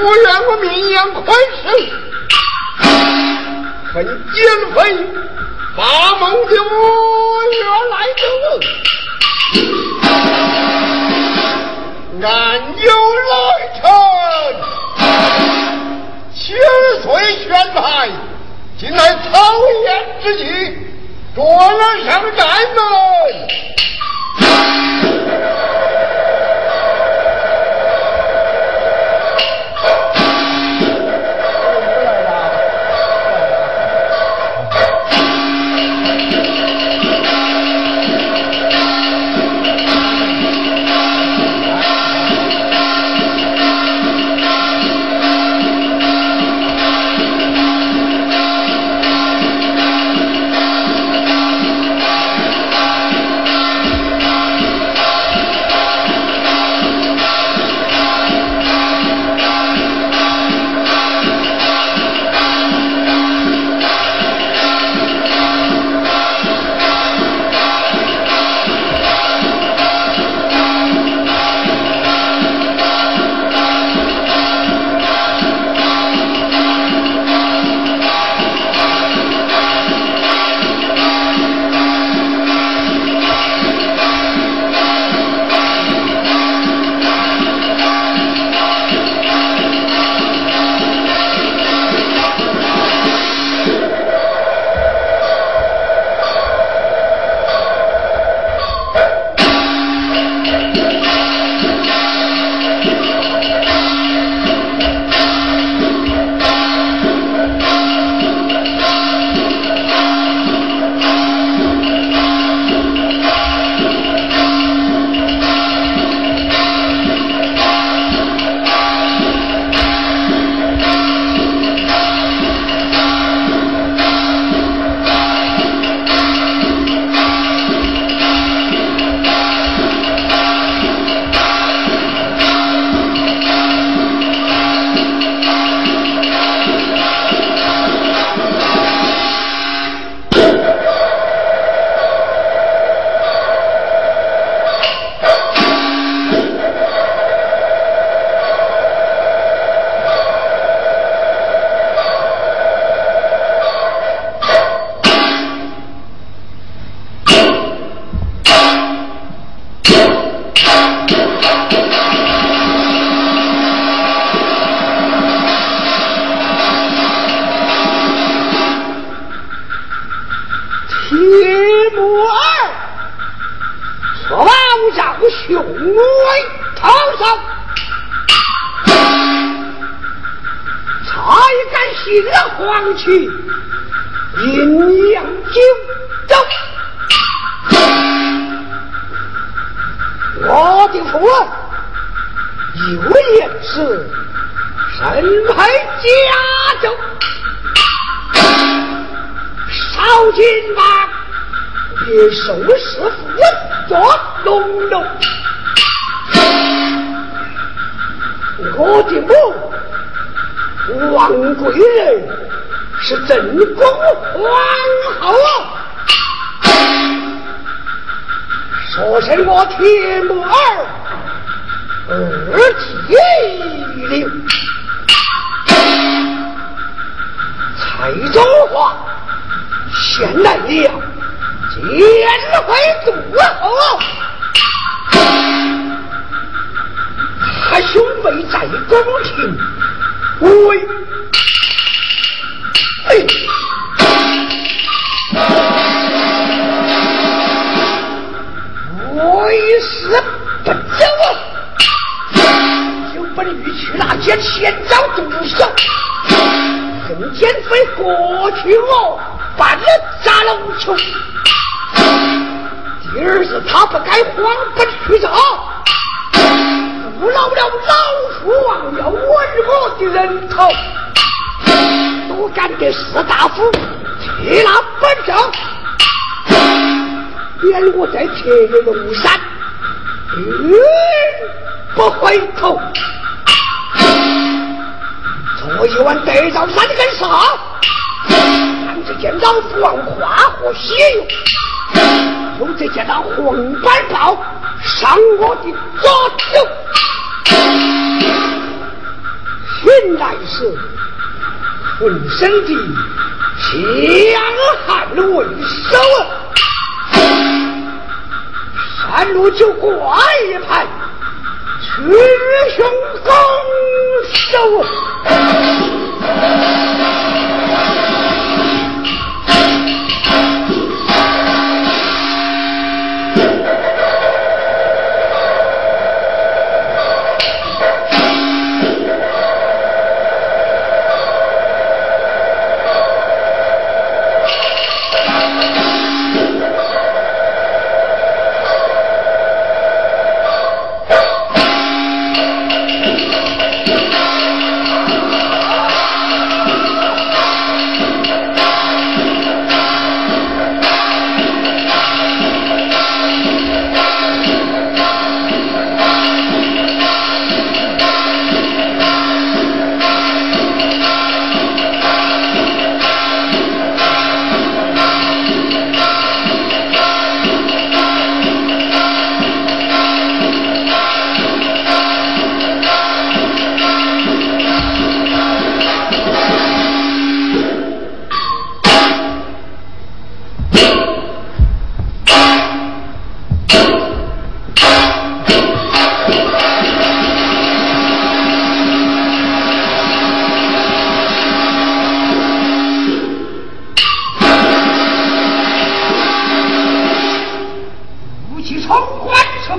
主不愿我名扬快事，恨奸匪把梦的我原来的我俺有来臣，千岁宣牌，今乃草菅之际，着了上战门。有也是身配家胄，少金吧，别收拾我做龙楼。我的母王贵人是正宫皇后，说声我铁木儿。二弟。领。蔡中华先来了，见会诸侯，他兄妹在宫廷，为为师不走，有本欲去那间先招毒手。跟奸匪过去，我办了砸龙球。第二是他不该荒本去找，不老了老鼠王要我我的人头，都干的士大夫替那本正，免我在铁龙山，嗯不回头。做一碗得着三根沙，看着见到父王花和血肉，又再见到黄板豹上我的左手，原来是浑身的强悍为首啊！山路就挂一排。雌雄让我。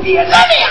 别这里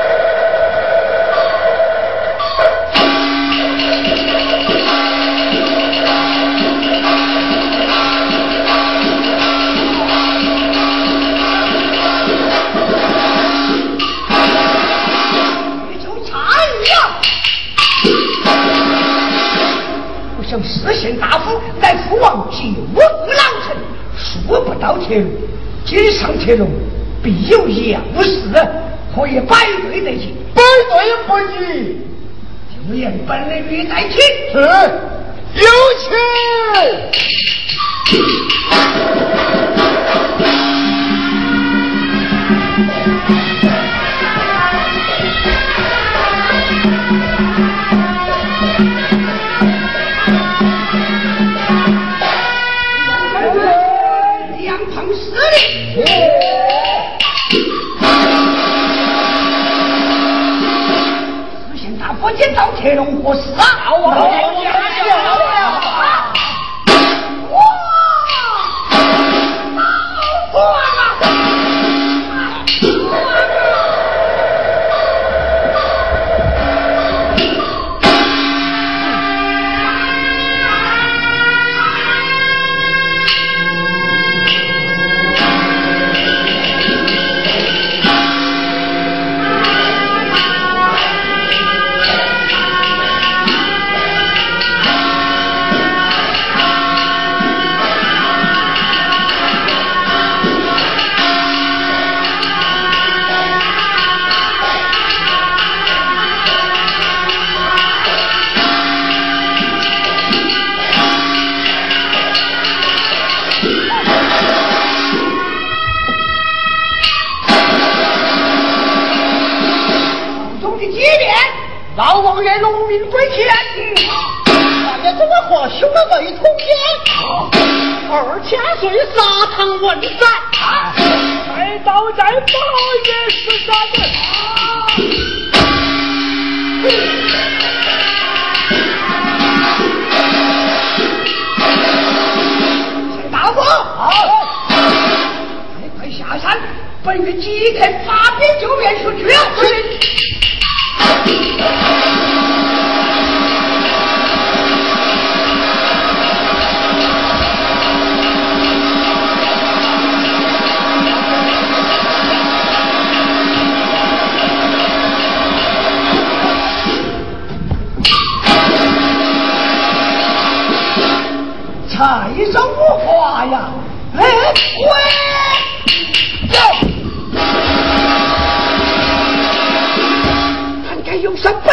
今上铁路必有要事，可以摆对得起。摆对不及，就连本领在起。是，有请。铁龙何事啊？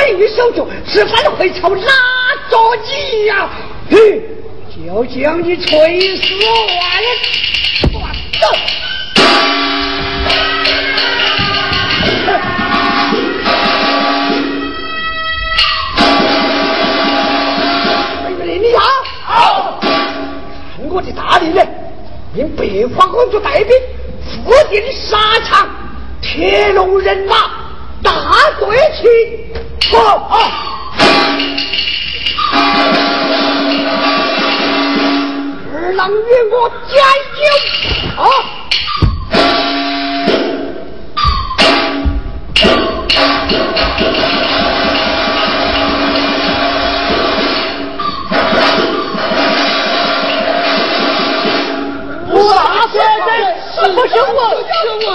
有什本玉手中，吃饭会朝哪着急呀？嘿，就将你锤死完了！我的大令呢，令北方公主带兵赴定沙场，铁龙人马大队去。好，二郎与我加油！啊！不是，我我。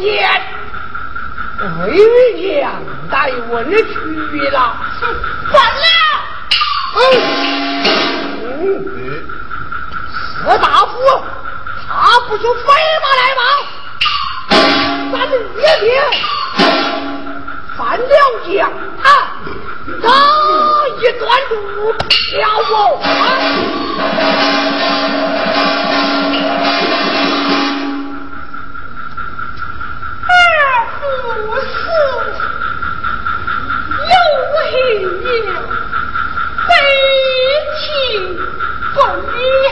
爹哎呀带我那去了哼完了嗯嗯我大死他不就飞马来吗咱们别停反了奖啊他一端住了我啊我死有何冤悲戚共仰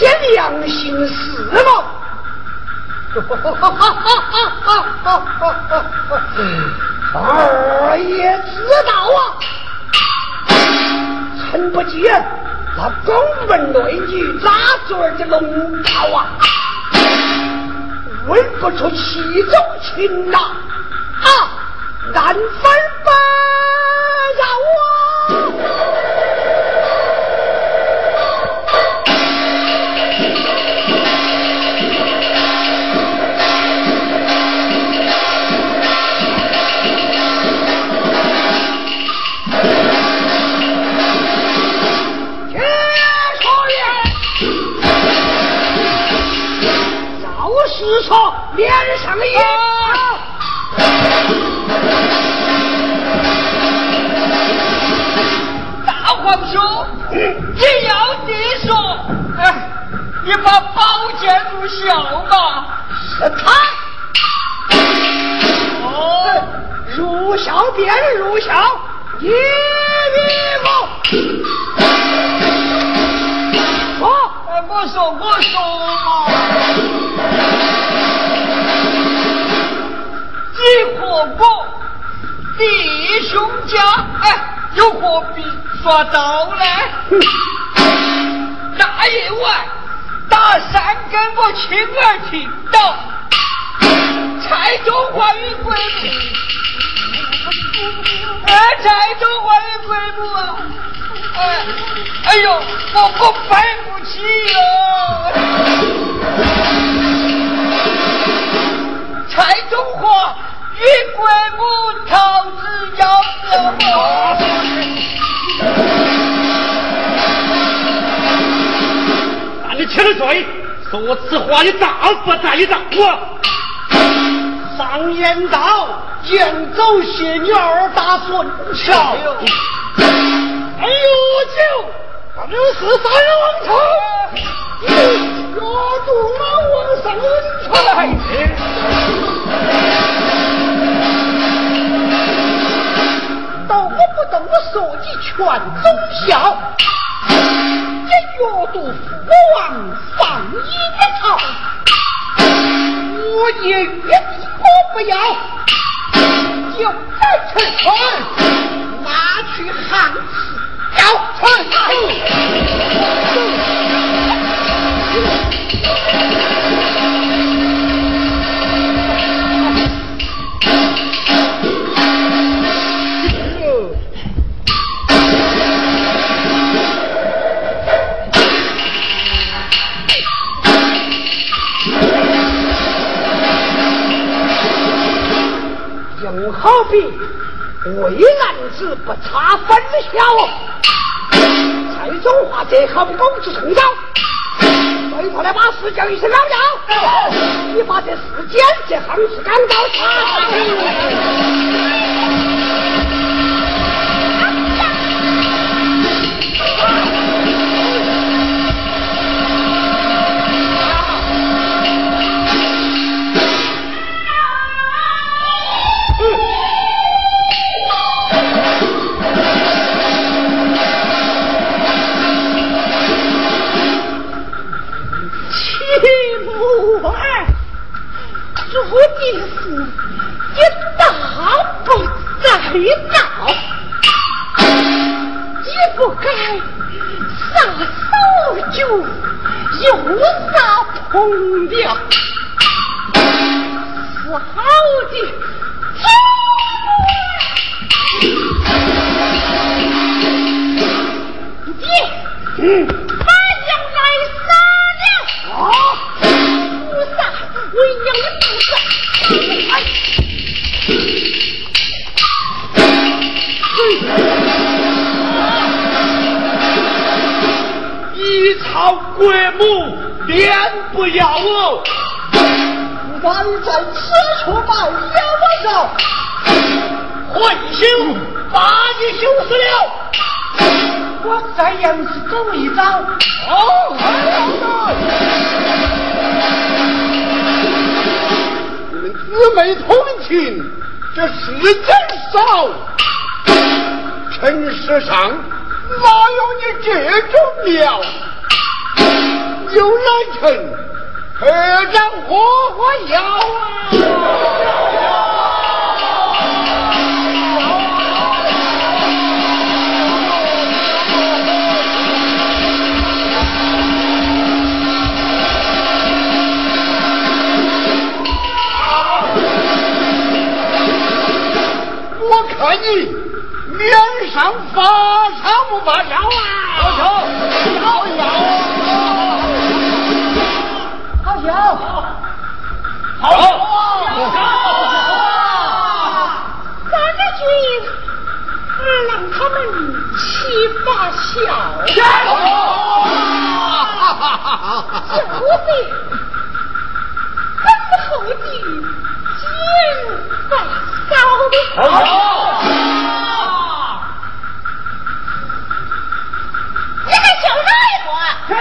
些良心死吗？哈哈哈哈哈！哈！二爷知道啊，成不见那宫门内女哪嘴的龙套啊，问不出其中情呐，啊，难分吧。说脸上的烟。大皇兄，你要你说，哎，你把宝剑入鞘吧。是他。哦，入鞘便入鞘，一弟兄家，哎，又何必耍刀呢？那夜晚，大山跟我亲耳听到，蔡中华与鬼母，哎，蔡中华与鬼母啊，哎，哎呦，我我背不起哟，蔡中华。与鬼母逃之夭夭。那你欠了罪，说此话你大不在意当我？上言道，剑走谢女二大孙桥。哎呦我，舅，咱们是三人王朝，压住了王上人才。动不动我说你劝忠孝，这阅读父王放一朝，我也越我不要，就在城村拿去汉室要好比为男子不差分晓，蔡中华这横狗子冲招，所以他来把事叫一声老赵，你把这事件这行事赶到他。我的再杨氏走一遭。哦。姊妹同情，这世间少，尘世上哪有你这种妙？有来臣，可让活活要啊！脸上发烧不发烧啊？好笑，好笑，好笑，好咱这军让他们七发笑，小子，很后的金发烧。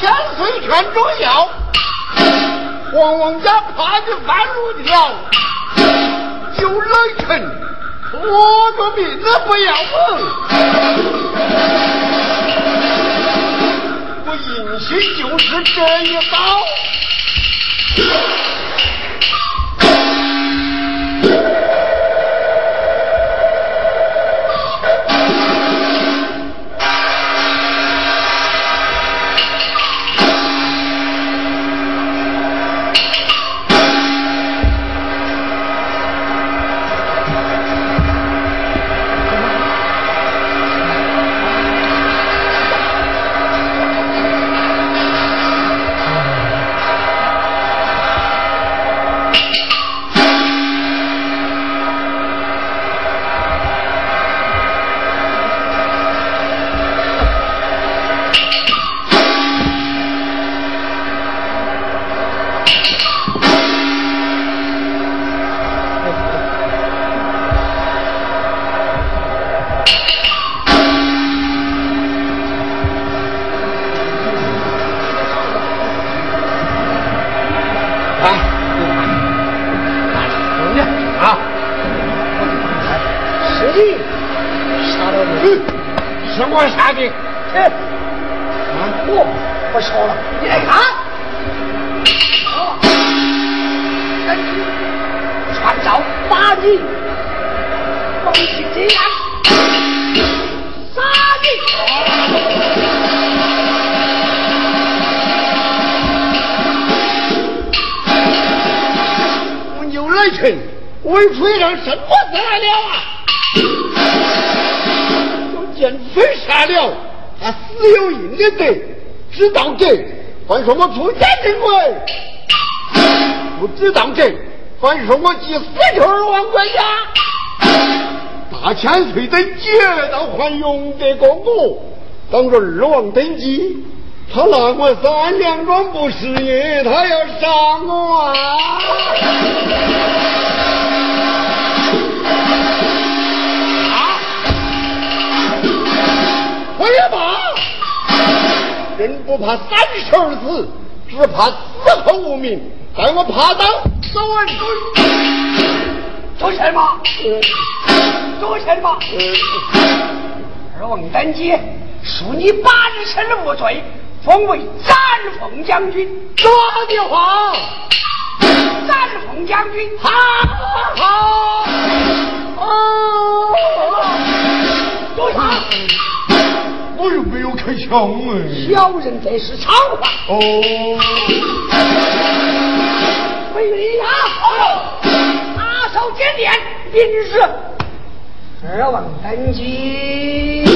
千岁全中要，黄王家怕你犯路条，有来臣我个命都不要问。我应心就是这一刀。为吹上什么事来了啊？有见飞杀了，他死有应的得，知道这，还说我出奸臣鬼；不知道这，还说我寄死球王管家。大千岁等劫道还用得过我，当着二王登基，他拿我三两庄不是也，他要杀我啊！我也罢，人不怕三十而死，只怕死后无名。但我爬到手儿做什么？做什么？二王登基，恕你八日前的无罪，封为斩凤将军。说的话，斩凤将军，好，好，哦，多少？我又没有开枪哎！小人这是常话。哦。回礼呀！打手检点，明日二王登基。